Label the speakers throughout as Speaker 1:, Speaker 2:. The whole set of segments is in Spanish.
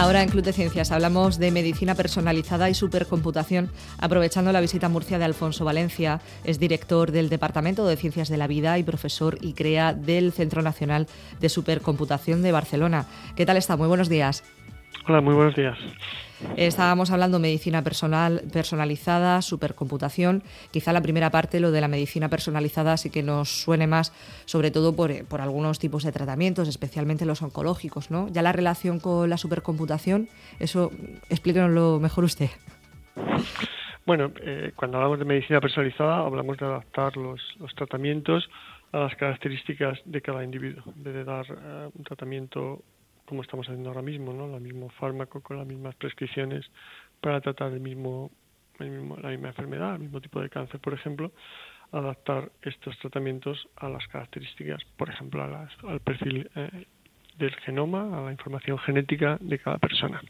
Speaker 1: Ahora en Club de Ciencias hablamos de medicina personalizada y supercomputación, aprovechando la visita a Murcia de Alfonso Valencia. Es director del Departamento de Ciencias de la Vida y profesor y crea del Centro Nacional de Supercomputación de Barcelona. ¿Qué tal está? Muy buenos días.
Speaker 2: Hola, muy buenos días.
Speaker 1: Estábamos hablando de medicina personal, personalizada, supercomputación. Quizá la primera parte, lo de la medicina personalizada, sí que nos suene más, sobre todo por, por, algunos tipos de tratamientos, especialmente los oncológicos. ¿no? Ya la relación con la supercomputación, eso explíquenoslo mejor usted.
Speaker 2: Bueno, eh, cuando hablamos de medicina personalizada, hablamos de adaptar los, los, tratamientos a las características de cada individuo, en vez de dar un tratamiento como estamos haciendo ahora mismo, ¿no? El mismo fármaco con las mismas prescripciones para tratar el mismo, el mismo, la misma enfermedad, el mismo tipo de cáncer, por ejemplo, adaptar estos tratamientos a las características, por ejemplo, a las, al perfil eh, del genoma, a la información genética de cada persona.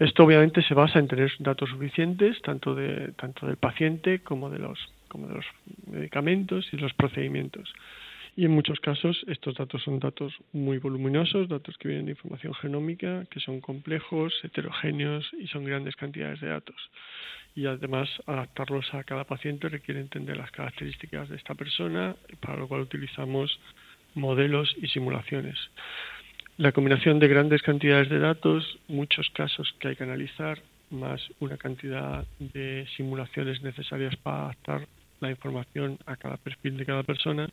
Speaker 2: Esto obviamente se basa en tener datos suficientes, tanto de tanto del paciente como de los como de los medicamentos y los procedimientos. Y en muchos casos estos datos son datos muy voluminosos, datos que vienen de información genómica, que son complejos, heterogéneos y son grandes cantidades de datos. Y además adaptarlos a cada paciente requiere entender las características de esta persona, para lo cual utilizamos modelos y simulaciones. La combinación de grandes cantidades de datos, muchos casos que hay que analizar, más una cantidad de simulaciones necesarias para adaptar la información a cada perfil de cada persona,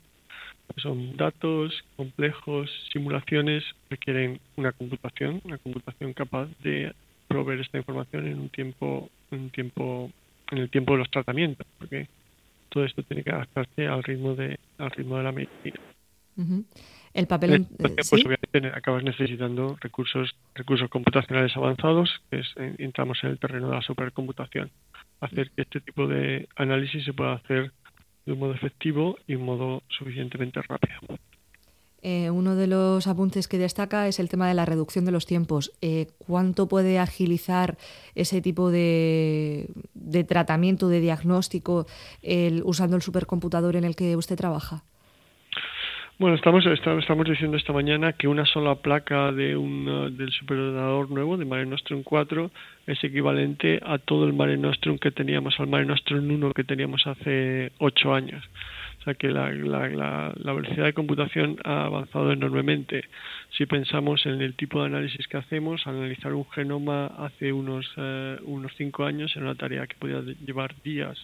Speaker 2: son datos complejos, simulaciones, requieren una computación, una computación capaz de proveer esta información en un tiempo, en un tiempo, en el tiempo de los tratamientos, porque todo esto tiene que adaptarse al ritmo de, al ritmo de la medicina.
Speaker 1: El papel,
Speaker 2: pues obviamente acabas necesitando recursos, recursos computacionales avanzados, que es, entramos en el terreno de la supercomputación, hacer que este tipo de análisis se pueda hacer de un modo efectivo y un modo suficientemente rápido.
Speaker 1: Eh, uno de los apuntes que destaca es el tema de la reducción de los tiempos. Eh, ¿Cuánto puede agilizar ese tipo de, de tratamiento, de diagnóstico, usando el supercomputador en el que usted trabaja?
Speaker 2: Bueno, estamos, estamos diciendo esta mañana que una sola placa de un, uh, del superordenador nuevo, de Mare Nostrum 4, es equivalente a todo el Mare Nostrum que teníamos, al Mare Nostrum 1 que teníamos hace ocho años. O sea que la, velocidad de computación ha avanzado enormemente. Si pensamos en el tipo de análisis que hacemos, analizar un genoma hace unos, uh, unos cinco años era una tarea que podía llevar días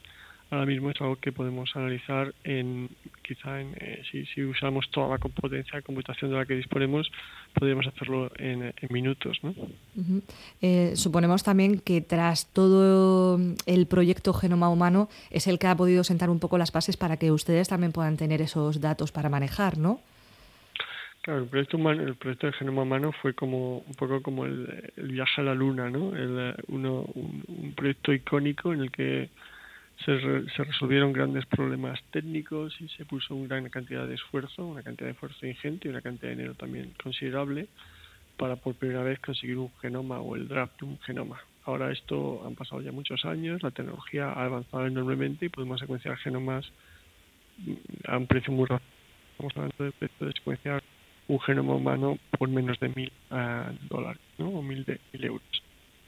Speaker 2: ahora mismo es algo que podemos analizar en quizá en, eh, si, si, usamos toda la potencia de computación de la que disponemos podríamos hacerlo en, en minutos ¿no?
Speaker 1: Uh -huh. eh, suponemos también que tras todo el proyecto Genoma Humano es el que ha podido sentar un poco las bases para que ustedes también puedan tener esos datos para manejar ¿no?
Speaker 2: Claro, el proyecto, humano, el proyecto de genoma humano fue como un poco como el, el viaje a la luna, ¿no? El, uno, un, un proyecto icónico en el que se, re, se, resolvieron grandes problemas técnicos y se puso una gran cantidad de esfuerzo, una cantidad de esfuerzo ingente y una cantidad de dinero también considerable para por primera vez conseguir un genoma o el draft de un genoma. Ahora esto han pasado ya muchos años, la tecnología ha avanzado enormemente y podemos secuenciar genomas a un precio muy rápido. Estamos hablando del precio de secuenciar un genoma humano por menos de mil uh, dólares ¿no? o mil, de, mil euros.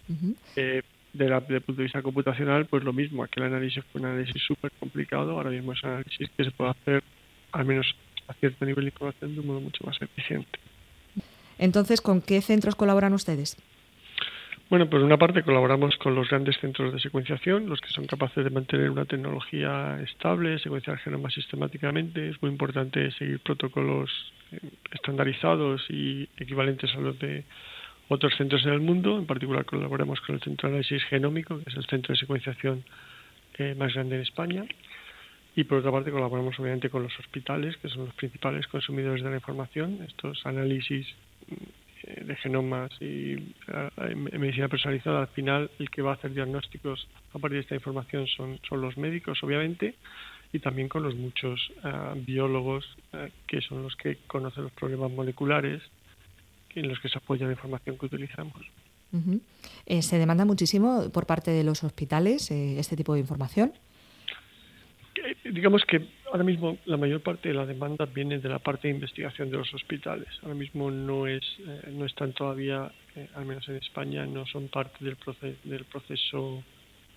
Speaker 2: Uh -huh. eh, de la, desde el punto de vista computacional, pues lo mismo. Aquel análisis fue un análisis súper complicado. Ahora mismo es un análisis que se puede hacer, al menos a cierto nivel de información, de un modo mucho más eficiente.
Speaker 1: Entonces, ¿con qué centros colaboran ustedes?
Speaker 2: Bueno, por una parte colaboramos con los grandes centros de secuenciación, los que son capaces de mantener una tecnología estable, secuenciar genomas sistemáticamente. Es muy importante seguir protocolos estandarizados y equivalentes a los de otros centros en el mundo, en particular colaboramos con el Centro de Análisis Genómico, que es el centro de secuenciación eh, más grande en España, y por otra parte colaboramos obviamente con los hospitales, que son los principales consumidores de la información. Estos análisis eh, de genomas y eh, medicina personalizada, al final el que va a hacer diagnósticos a partir de esta información son, son los médicos, obviamente, y también con los muchos uh, biólogos uh, que son los que conocen los problemas moleculares en los que se apoya la información que utilizamos.
Speaker 1: Uh -huh. eh, ¿Se demanda muchísimo por parte de los hospitales eh, este tipo de información?
Speaker 2: Eh, digamos que ahora mismo la mayor parte de la demanda viene de la parte de investigación de los hospitales. Ahora mismo no es no están todavía, al menos en España, no son parte del, proceso del proceso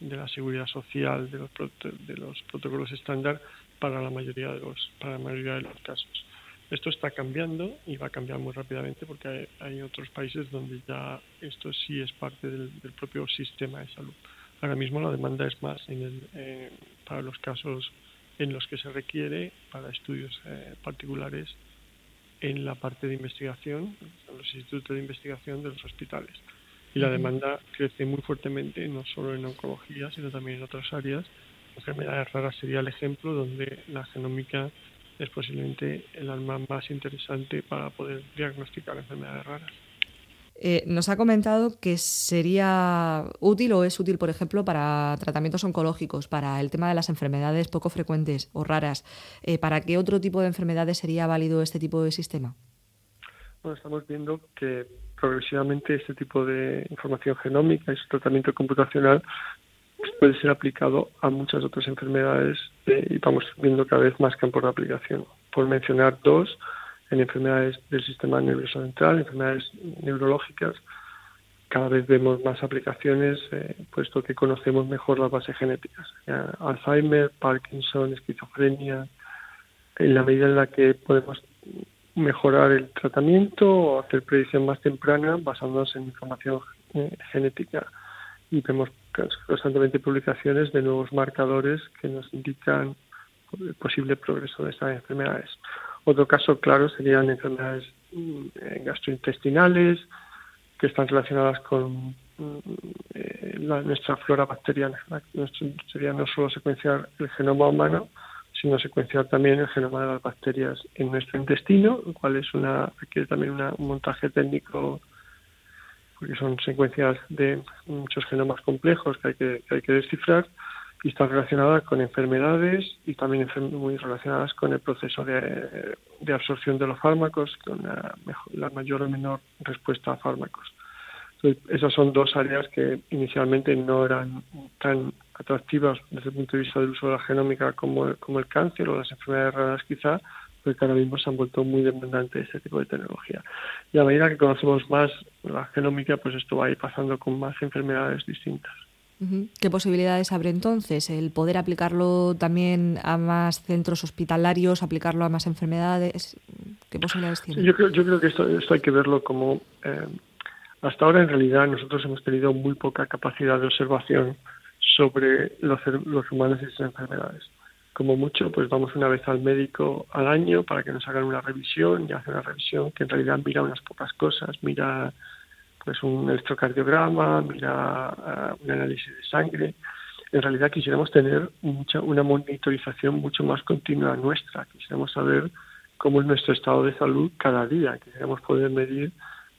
Speaker 2: de la seguridad social, de los, de los protocolos estándar para la mayoría de los para la mayoría de los casos. Esto está cambiando y va a cambiar muy rápidamente porque hay, otros países donde ya esto sí es parte del, propio sistema de salud. Ahora mismo la demanda es más en el, eh, para los casos en los que se requiere para estudios eh, particulares en la parte de investigación, en los institutos de investigación de los hospitales. Y la demanda crece muy fuertemente, no solo en oncología, sino también en otras áreas. Enfermedades raras sería el ejemplo donde la genómica es posiblemente el arma más interesante para poder diagnosticar enfermedades raras.
Speaker 1: Eh, nos ha comentado que sería útil o es útil, por ejemplo, para tratamientos oncológicos, para el tema de las enfermedades poco frecuentes o raras. Eh, ¿Para qué otro tipo de enfermedades sería válido este tipo de sistema?
Speaker 2: Bueno, estamos viendo que progresivamente este tipo de información genómica y su tratamiento computacional puede ser aplicado a muchas otras enfermedades eh, y vamos viendo cada vez más campos de aplicación. Por mencionar dos, en enfermedades del sistema nervioso central, enfermedades neurológicas, cada vez vemos más aplicaciones, eh, puesto que conocemos mejor las bases genéticas. Alzheimer, Parkinson, esquizofrenia, en la medida en la que podemos mejorar el tratamiento o hacer predicción más temprana basándonos en información eh, genética vemos constantemente publicaciones de nuevos marcadores que nos indican el posible progreso de estas enfermedades. Otro caso claro serían enfermedades mm, gastrointestinales que están relacionadas con mm, eh, nuestra flora bacteriana. sería no solo secuenciar el genoma humano, sino secuenciar también el genoma de las bacterias en nuestro intestino, lo cual es una, requiere también un montaje técnico porque son secuencias de muchos genomas complejos que hay que, hay que descifrar y están relacionadas con enfermedades y también muy relacionadas con el proceso de, absorción de los fármacos, con la, mayor o menor respuesta a fármacos. esas son dos áreas que inicialmente no eran tan atractivas desde el punto de vista del uso de la genómica como, como el cáncer o las enfermedades raras quizá, que ahora mismo se han vuelto muy demandantes ese tipo de tecnología. Y a medida que conocemos más la genómica, pues esto va a ir pasando con más enfermedades distintas.
Speaker 1: ¿Qué posibilidades abre entonces? ¿El poder aplicarlo también a más centros hospitalarios, aplicarlo a más enfermedades? ¿Qué posibilidades tiene?
Speaker 2: Yo creo, yo creo que esto, esto hay que verlo como... Eh, hasta ahora, en realidad, nosotros hemos tenido muy poca capacidad de observación sobre los, humanos y sus enfermedades como mucho, pues vamos una vez al médico al año para que nos hagan una revisión y hace una revisión que en realidad mira unas pocas cosas, mira pues un electrocardiograma, mira uh, un análisis de sangre. En realidad quisiéramos tener mucha, una monitorización mucho más continua nuestra, quisiéramos saber cómo es nuestro estado de salud cada día, quisiéramos poder medir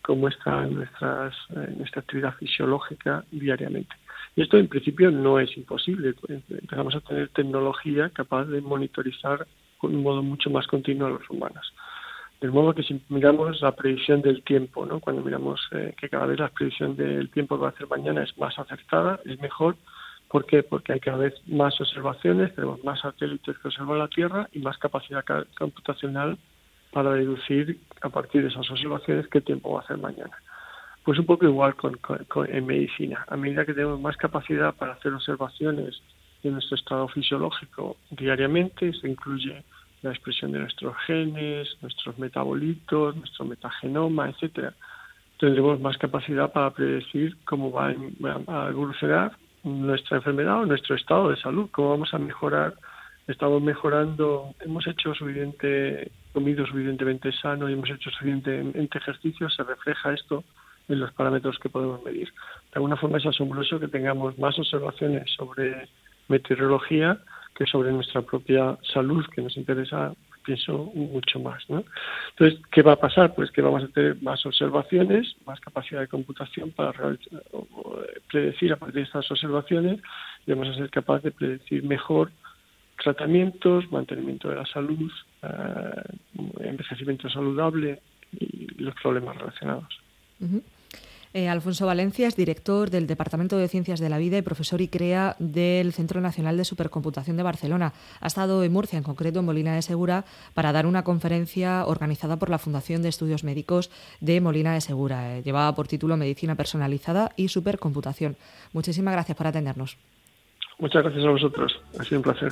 Speaker 2: cómo está nuestras, eh, nuestra actividad fisiológica diariamente. Y esto en principio no es imposible. Empezamos a tener tecnología capaz de monitorizar con un modo mucho más continuo a los humanos. De modo que si miramos la predicción del tiempo, ¿no? cuando miramos eh, que cada vez la predicción del tiempo que va a hacer mañana es más acertada, es mejor. ¿Por qué? Porque hay cada vez más observaciones, tenemos más satélites que observan la Tierra y más capacidad computacional para deducir a partir de esas observaciones qué tiempo va a hacer mañana. Pues un poco igual con, en medicina. A medida que tenemos más capacidad para hacer observaciones de nuestro estado fisiológico diariamente, se incluye la expresión de nuestros genes, nuestros metabolitos, nuestro metagenoma, etcétera, tendremos más capacidad para predecir cómo va a evolucionar nuestra enfermedad o nuestro estado de salud, cómo vamos a mejorar. Estamos mejorando, hemos hecho suficiente, comido suficientemente sano y hemos hecho suficientemente ejercicio, se refleja esto en los parámetros que podemos medir. De alguna forma es asombroso que tengamos más observaciones sobre meteorología que sobre nuestra propia salud, que nos interesa, pienso, mucho más. Entonces, ¿qué va a pasar? Pues que vamos a tener más observaciones, más capacidad de computación para predecir a partir de estas observaciones y vamos a ser capaces de predecir mejor tratamientos, mantenimiento de la salud, eh, envejecimiento saludable y los problemas relacionados.
Speaker 1: Eh, Alfonso Valencia es director del Departamento de Ciencias de la Vida y profesor y crea del Centro Nacional de Supercomputación de Barcelona. Ha estado en Murcia, en concreto en Molina de Segura, para dar una conferencia organizada por la Fundación de Estudios Médicos de Molina de Segura. Eh, llevaba por título Medicina Personalizada y Supercomputación. Muchísimas gracias por atendernos.
Speaker 2: Muchas gracias a vosotros. Ha sido un placer.